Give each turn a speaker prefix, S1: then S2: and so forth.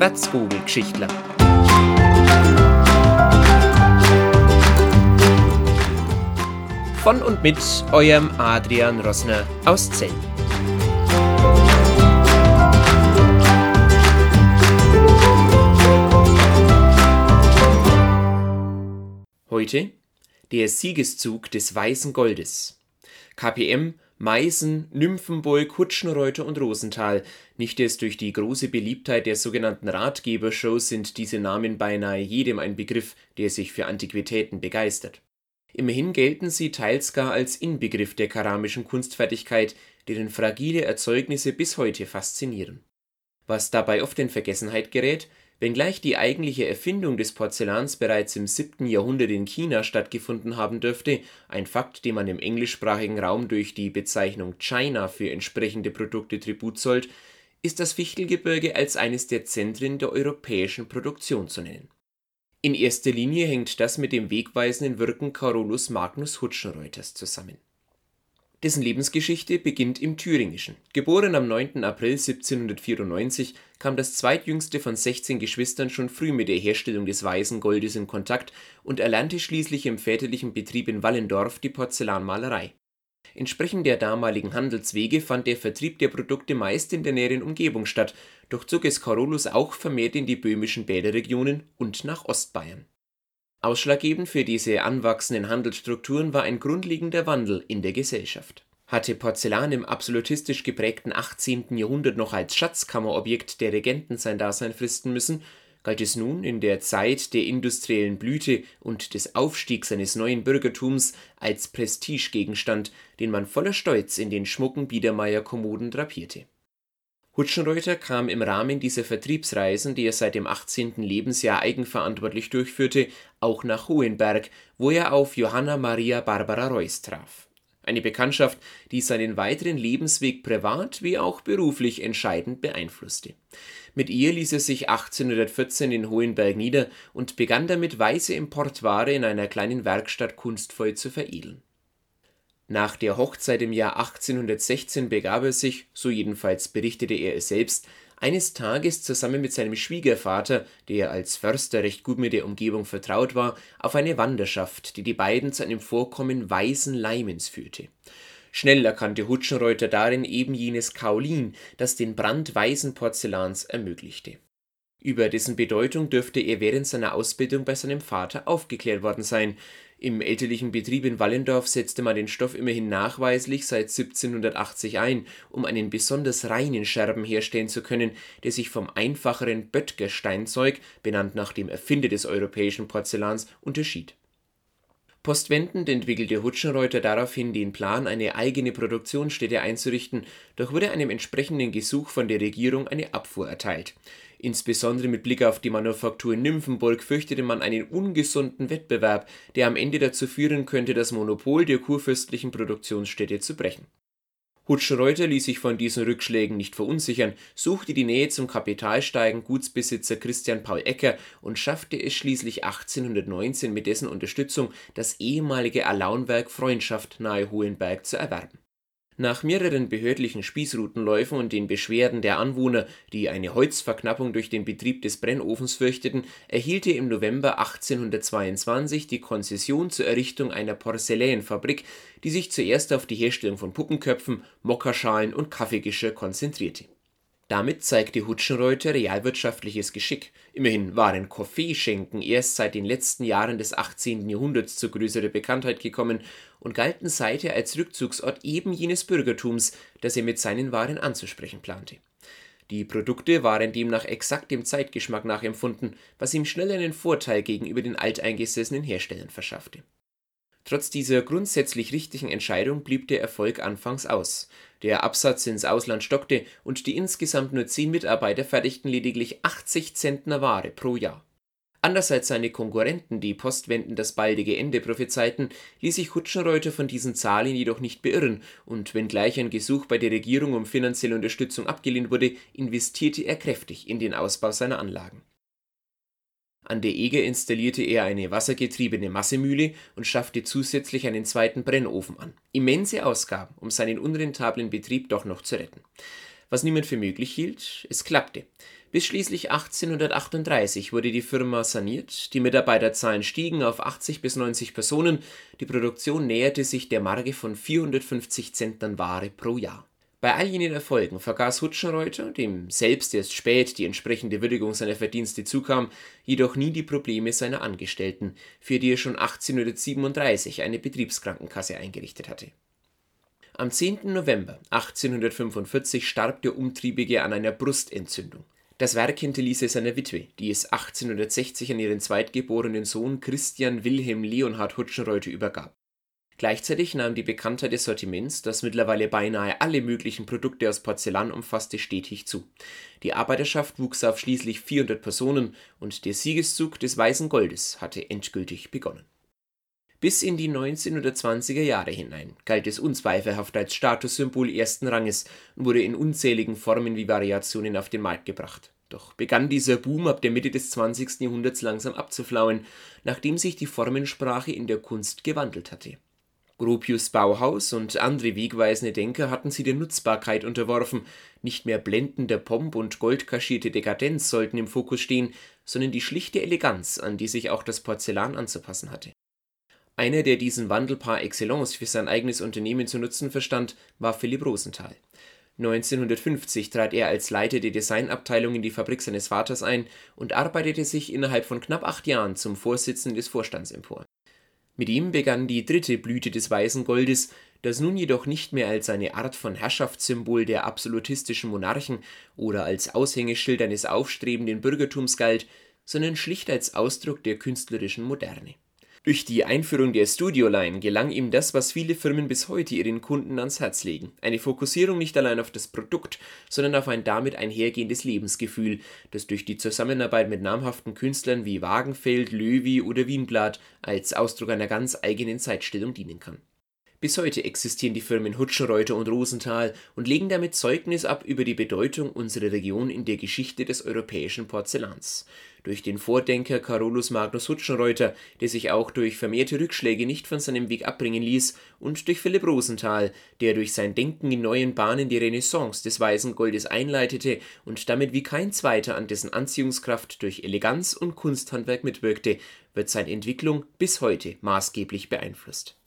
S1: Wärzvogelgeschichtler. Von und mit eurem Adrian Rossner aus Zell. Heute der Siegeszug des Weißen Goldes. KPM Meißen, Nymphenburg, Kutschenreuter und Rosenthal. Nicht erst durch die große Beliebtheit der sogenannten Ratgebershows sind diese Namen beinahe jedem ein Begriff, der sich für Antiquitäten begeistert. Immerhin gelten sie teils gar als Inbegriff der keramischen Kunstfertigkeit, deren fragile Erzeugnisse bis heute faszinieren. Was dabei oft in Vergessenheit gerät, Wenngleich die eigentliche Erfindung des Porzellans bereits im 7. Jahrhundert in China stattgefunden haben dürfte, ein Fakt, dem man im englischsprachigen Raum durch die Bezeichnung China für entsprechende Produkte Tribut zollt, ist das Fichtelgebirge als eines der Zentren der europäischen Produktion zu nennen. In erster Linie hängt das mit dem wegweisenden Wirken Carolus Magnus Hutschenreuters zusammen dessen Lebensgeschichte beginnt im Thüringischen. Geboren am 9. April 1794, kam das zweitjüngste von 16 Geschwistern schon früh mit der Herstellung des Weißen Goldes in Kontakt und erlernte schließlich im väterlichen Betrieb in Wallendorf die Porzellanmalerei. Entsprechend der damaligen Handelswege fand der Vertrieb der Produkte meist in der näheren Umgebung statt, doch zog es Carolus auch vermehrt in die böhmischen Bäderregionen und nach Ostbayern Ausschlaggebend für diese anwachsenden Handelsstrukturen war ein grundlegender Wandel in der Gesellschaft. Hatte Porzellan im absolutistisch geprägten 18. Jahrhundert noch als Schatzkammerobjekt der Regenten sein Dasein fristen müssen, galt es nun in der Zeit der industriellen Blüte und des Aufstiegs eines neuen Bürgertums als Prestigegegenstand, den man voller Stolz in den schmucken Biedermeierkommoden drapierte Hutschenreuther kam im Rahmen dieser Vertriebsreisen, die er seit dem 18. Lebensjahr eigenverantwortlich durchführte, auch nach Hohenberg, wo er auf Johanna Maria Barbara Reuß traf. Eine Bekanntschaft, die seinen weiteren Lebensweg privat wie auch beruflich entscheidend beeinflusste. Mit ihr ließ er sich 1814 in Hohenberg nieder und begann damit weiße Importware in einer kleinen Werkstatt kunstvoll zu veredeln nach der Hochzeit im Jahr 1816 begab er sich, so jedenfalls berichtete er es selbst, eines Tages zusammen mit seinem Schwiegervater, der als Förster recht gut mit der Umgebung vertraut war, auf eine Wanderschaft, die die beiden zu einem Vorkommen weißen Leimens führte. Schnell erkannte Hutschenreuter darin eben jenes Kaolin, das den Brand weißen Porzellans ermöglichte. Über dessen Bedeutung dürfte er während seiner Ausbildung bei seinem Vater aufgeklärt worden sein, im elterlichen Betrieb in Wallendorf setzte man den Stoff immerhin nachweislich seit 1780 ein, um einen besonders reinen Scherben herstellen zu können, der sich vom einfacheren Böttger-Steinzeug, benannt nach dem Erfinder des europäischen Porzellans, unterschied. Postwendend entwickelte Hutschenreuter daraufhin den Plan, eine eigene Produktionsstätte einzurichten, doch wurde einem entsprechenden Gesuch von der Regierung eine Abfuhr erteilt Insbesondere mit Blick auf die Manufaktur in Nymphenburg fürchtete man einen ungesunden Wettbewerb, der am Ende dazu führen könnte, das Monopol der kurfürstlichen Produktionsstätte zu brechen. Hutschenreuter ließ sich von diesen Rückschlägen nicht verunsichern, suchte die Nähe zum kapitalstarken Gutsbesitzer Christian Paul Ecker und schaffte es schließlich 1819 mit dessen Unterstützung, das ehemalige Alaunwerk Freundschaft nahe Hohenberg zu erwerben nach mehreren behördlichen Spießrutenläufen und den Beschwerden der Anwohner, die eine Holzverknappung durch den Betrieb des Brennofens fürchteten, erhielt er im November 1822 die Konzession zur Errichtung einer Porzellanfabrik, die sich zuerst auf die Herstellung von Puppenköpfen, Mokkaschalen und Kaffeegeschirr konzentrierte damit zeigte Hutschenreuter realwirtschaftliches Geschick. Immerhin waren Kaffeeschenken erst seit den letzten Jahren des 18. Jahrhunderts zu größerer Bekanntheit gekommen und galten seither als Rückzugsort eben jenes Bürgertums, das er mit seinen Waren anzusprechen plante. Die Produkte waren demnach exakt dem Zeitgeschmack nachempfunden, was ihm schnell einen Vorteil gegenüber den alteingesessenen Herstellern verschaffte Trotz dieser grundsätzlich richtigen Entscheidung blieb der Erfolg anfangs aus. Der Absatz ins Ausland stockte und die insgesamt nur zehn Mitarbeiter fertigten lediglich 80 Zentner Ware pro Jahr. Anders als seine Konkurrenten, die postwendend das baldige Ende prophezeiten, ließ sich Hutschenreuter von diesen Zahlen jedoch nicht beirren, und wenngleich ein Gesuch bei der Regierung um finanzielle Unterstützung abgelehnt wurde, investierte er kräftig in den Ausbau seiner Anlagen an der Eger installierte er eine wassergetriebene Massemühle und schaffte zusätzlich einen zweiten Brennofen an. Immense Ausgaben, um seinen unrentablen Betrieb doch noch zu retten. Was niemand für möglich hielt, es klappte. Bis schließlich 1838 wurde die Firma saniert, die Mitarbeiterzahlen stiegen auf 80 bis 90 Personen, die Produktion näherte sich der Marke von 450 Zentnern Ware pro Jahr. Bei all jenen Erfolgen vergaß Hutschenreuter, dem selbst erst spät die entsprechende Würdigung seiner Verdienste zukam, jedoch nie die Probleme seiner Angestellten, für die er schon 1837 eine Betriebskrankenkasse eingerichtet hatte am 10. November 1845 starb der Umtriebige an einer Brustentzündung. Das Werk hinterließ er seiner Witwe, die es 1860 an ihren zweitgeborenen Sohn Christian Wilhelm Leonhard Hutschenreuter übergab. Gleichzeitig nahm die Bekanntheit des Sortiments, das mittlerweile beinahe alle möglichen Produkte aus Porzellan umfasste, stetig zu. Die Arbeiterschaft wuchs auf schließlich 400 Personen und der Siegeszug des Weißen Goldes hatte endgültig begonnen bis in die 1920er Jahre hinein galt es unzweifelhaft als Statussymbol ersten Ranges und wurde in unzähligen Formen wie Variationen auf den Markt gebracht. Doch begann dieser Boom ab der Mitte des 20. Jahrhunderts langsam abzuflauen, nachdem sich die Formensprache in der Kunst gewandelt hatte. Gropius Bauhaus und andere wegweisende Denker hatten sie der Nutzbarkeit unterworfen, nicht mehr blendender Pomp und goldkaschierte Dekadenz sollten im Fokus stehen, sondern die schlichte Eleganz, an die sich auch das Porzellan anzupassen hatte einer, der diesen Wandel par excellence für sein eigenes Unternehmen zu nutzen verstand, war Philipp Rosenthal. 1950 trat er als Leiter der Designabteilung in die Fabrik seines Vaters ein und arbeitete sich innerhalb von knapp acht Jahren zum Vorsitzenden des Vorstands empor. Mit ihm begann die dritte Blüte des Weißen Goldes, das nun jedoch nicht mehr als eine Art von Herrschaftssymbol der absolutistischen Monarchen oder als Aushängeschild eines aufstrebenden Bürgertums galt, sondern schlicht als Ausdruck der künstlerischen Moderne durch die Einführung der Studio-Line gelang ihm das, was viele Firmen bis heute ihren Kunden ans Herz legen: eine Fokussierung nicht allein auf das Produkt, sondern auf ein damit einhergehendes Lebensgefühl, das durch die Zusammenarbeit mit namhaften Künstlern wie Wagenfeld, Loewy oder Wienblatt als Ausdruck einer ganz eigenen Zeitstellung dienen kann bis heute existieren die Firmen Hutschenreuter und Rosenthal und legen damit Zeugnis ab über die Bedeutung unserer Region in der Geschichte des europäischen Porzellans. Durch den Vordenker Carolus Magnus Hutschenreuter, der sich auch durch vermehrte Rückschläge nicht von seinem Weg abbringen ließ, und durch Philipp Rosenthal, der durch sein Denken in neuen Bahnen die Renaissance des Weißen Goldes einleitete und damit wie kein zweiter an dessen Anziehungskraft durch Eleganz und Kunsthandwerk mitwirkte, wird seine Entwicklung bis heute maßgeblich beeinflusst